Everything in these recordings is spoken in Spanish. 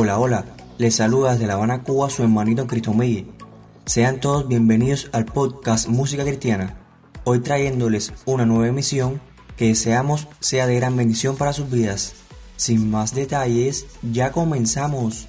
Hola, hola, les saluda desde La Habana, Cuba, su hermanito Cristomegui. Sean todos bienvenidos al podcast Música Cristiana, hoy trayéndoles una nueva emisión que deseamos sea de gran bendición para sus vidas. Sin más detalles, ya comenzamos.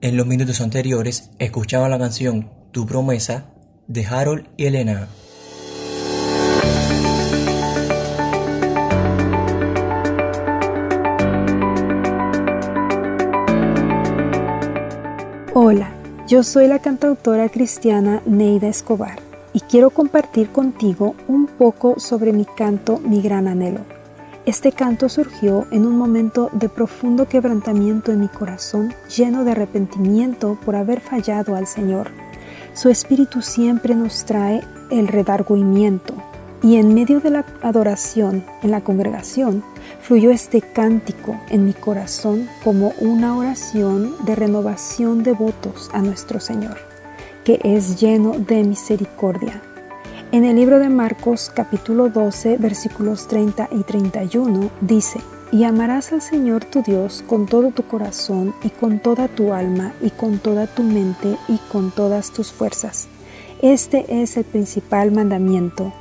En los minutos anteriores escuchaba la canción Tu promesa de Harold y Elena. Hola, yo soy la cantautora cristiana Neida Escobar y quiero compartir contigo un poco sobre mi canto Mi Gran Anhelo. Este canto surgió en un momento de profundo quebrantamiento en mi corazón, lleno de arrepentimiento por haber fallado al Señor. Su espíritu siempre nos trae el redargüimiento, y en medio de la adoración en la congregación, fluyó este cántico en mi corazón como una oración de renovación de votos a nuestro Señor, que es lleno de misericordia. En el libro de Marcos capítulo 12 versículos 30 y 31 dice, y amarás al Señor tu Dios con todo tu corazón y con toda tu alma y con toda tu mente y con todas tus fuerzas. Este es el principal mandamiento.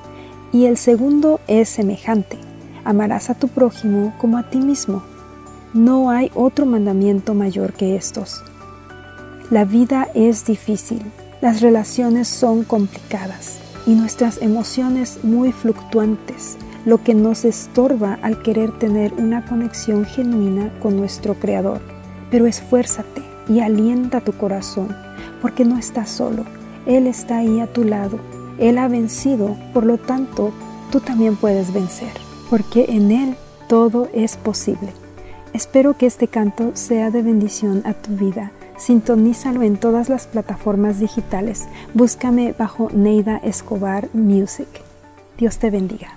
Y el segundo es semejante amarás a tu prójimo como a ti mismo. No hay otro mandamiento mayor que estos. La vida es difícil, las relaciones son complicadas y nuestras emociones muy fluctuantes, lo que nos estorba al querer tener una conexión genuina con nuestro Creador. Pero esfuérzate y alienta tu corazón, porque no estás solo, Él está ahí a tu lado, Él ha vencido, por lo tanto, tú también puedes vencer porque en Él todo es posible. Espero que este canto sea de bendición a tu vida. Sintonízalo en todas las plataformas digitales. Búscame bajo Neida Escobar Music. Dios te bendiga.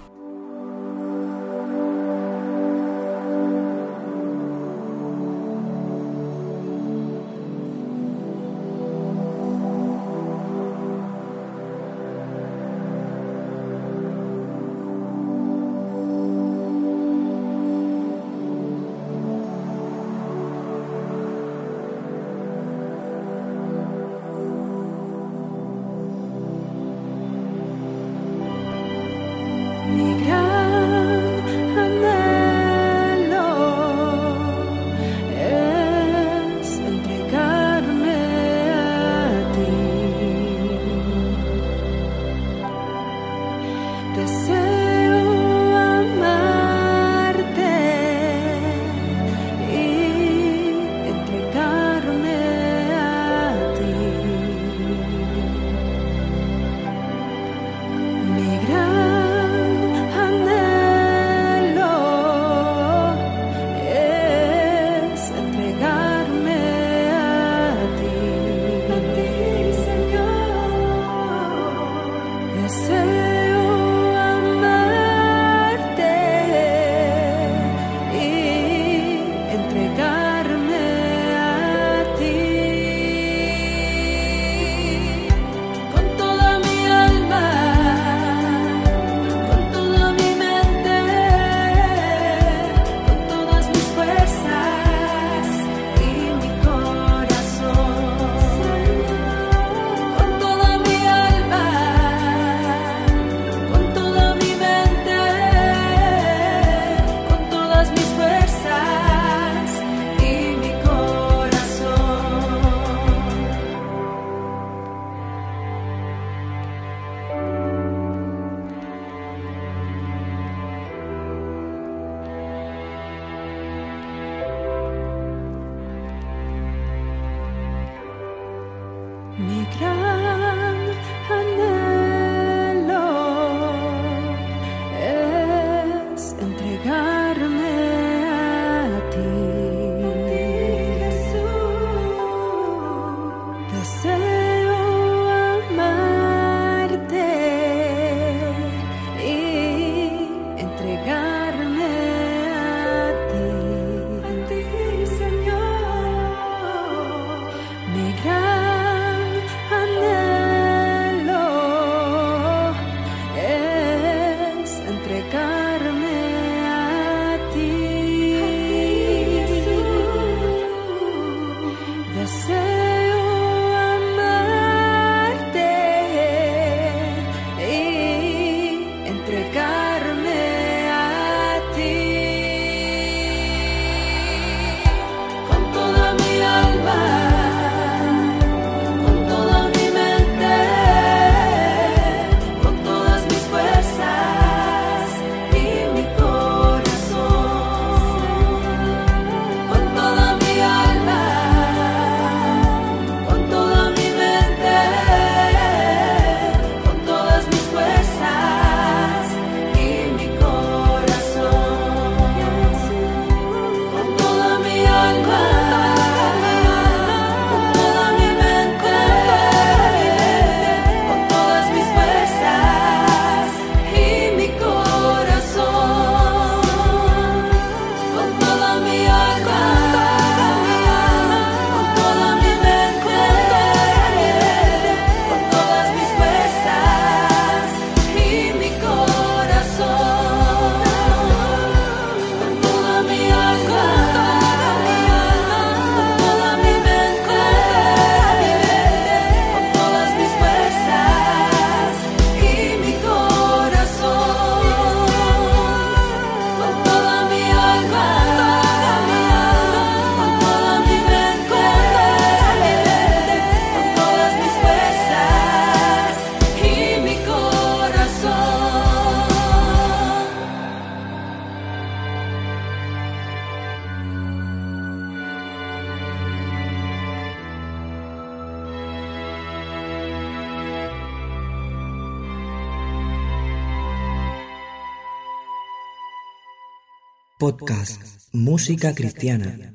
Podcast Música Cristiana.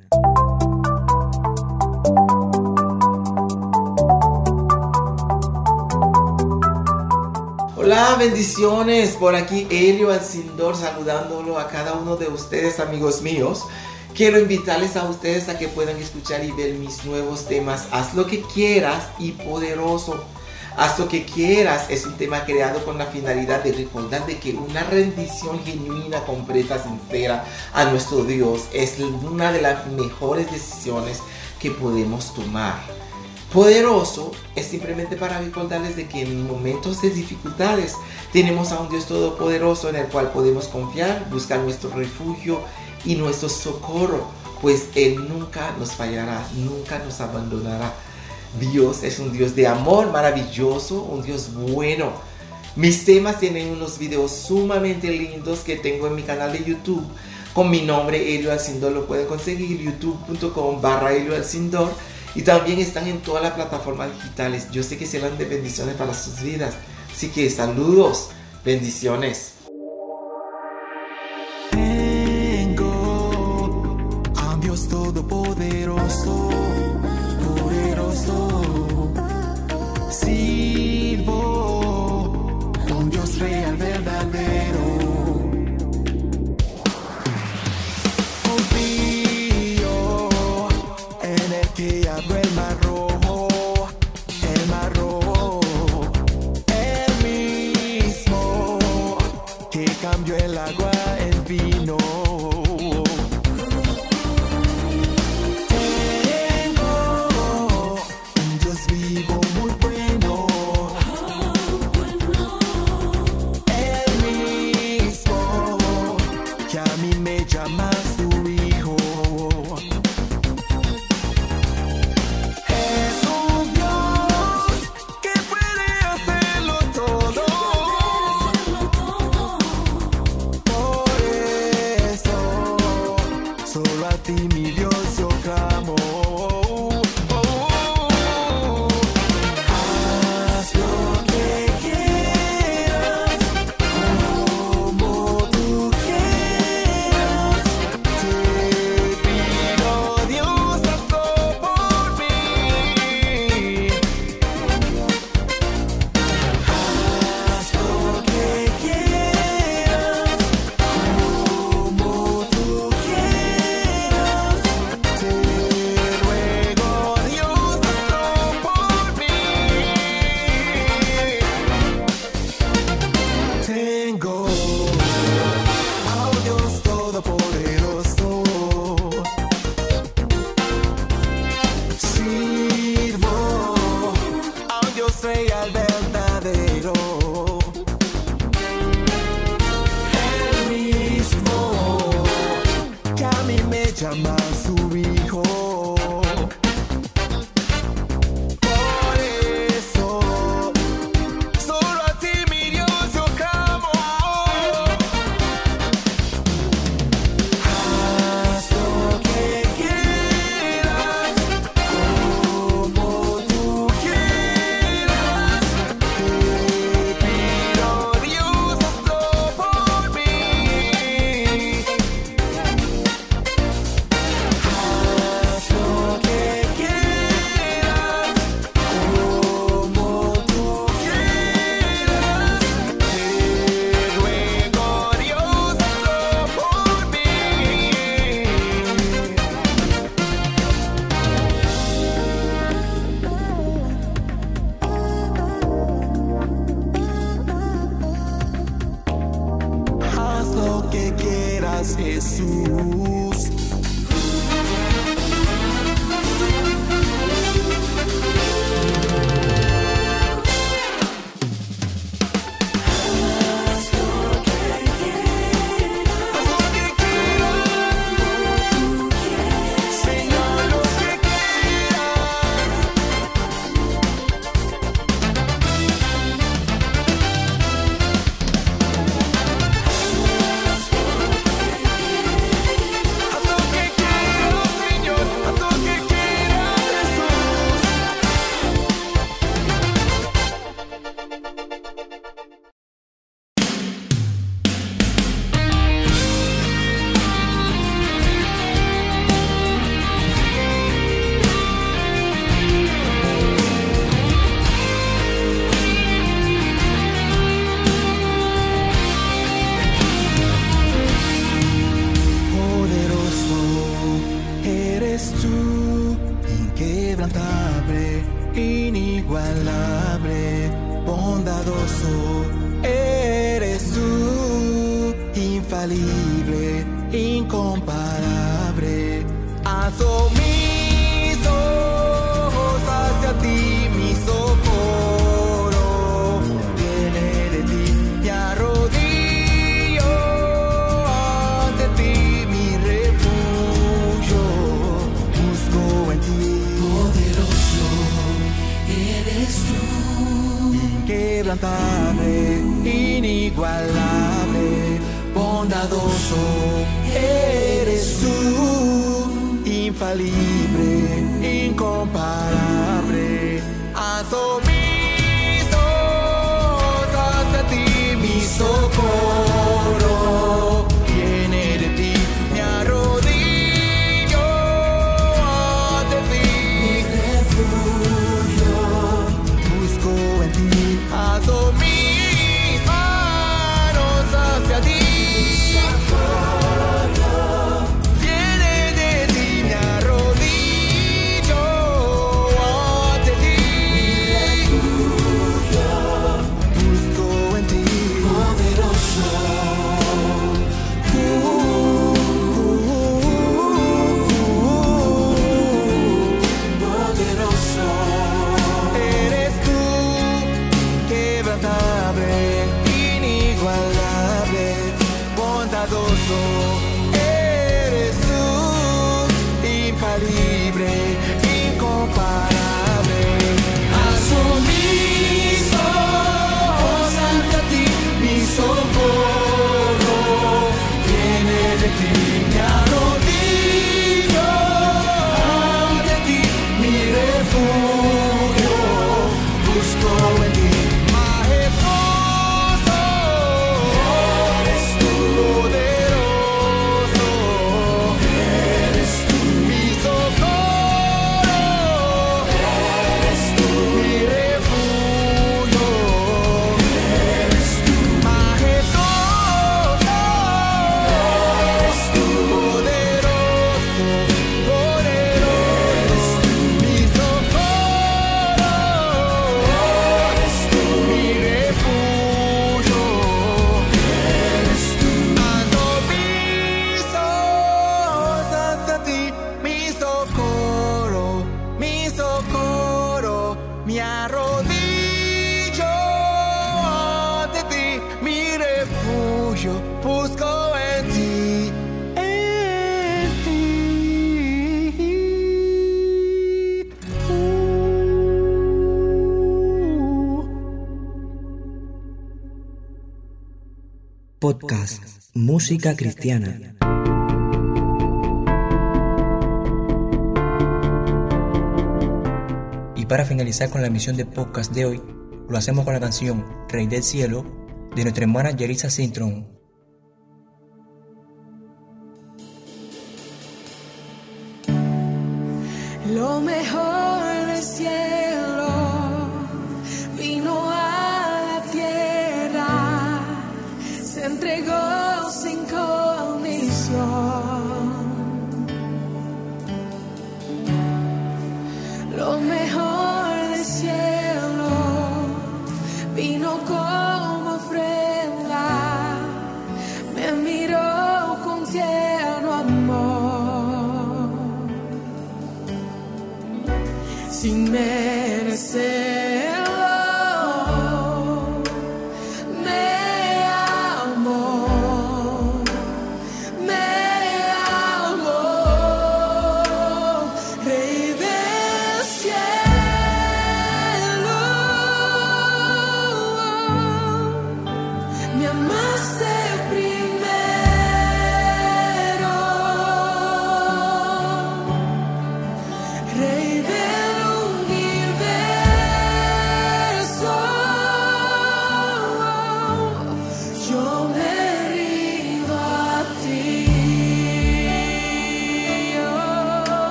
Hola, bendiciones. Por aquí Elio Alcindor saludándolo a cada uno de ustedes, amigos míos. Quiero invitarles a ustedes a que puedan escuchar y ver mis nuevos temas. Haz lo que quieras y poderoso. Haz lo que quieras es un tema creado con la finalidad de recordar de que una rendición genuina, completa, sincera a nuestro Dios es una de las mejores decisiones que podemos tomar. Poderoso es simplemente para recordarles de que en momentos de dificultades tenemos a un Dios todopoderoso en el cual podemos confiar, buscar nuestro refugio y nuestro socorro, pues Él nunca nos fallará, nunca nos abandonará. Dios es un Dios de amor maravilloso, un Dios bueno. Mis temas tienen unos videos sumamente lindos que tengo en mi canal de YouTube con mi nombre Elio Alcindor. Lo pueden conseguir youtube.com barra Elio Alcindor y también están en todas las plataformas digitales. Yo sé que serán de bendiciones para sus vidas. Así que saludos, bendiciones. inquebrantable, inigualable, bondadoso. Eres tú, infalible, incomparable, adorable. podcast Música Cristiana. Y para finalizar con la emisión de podcast de hoy, lo hacemos con la canción Rey del Cielo de nuestra hermana Yerisa Sintron. Lo mejor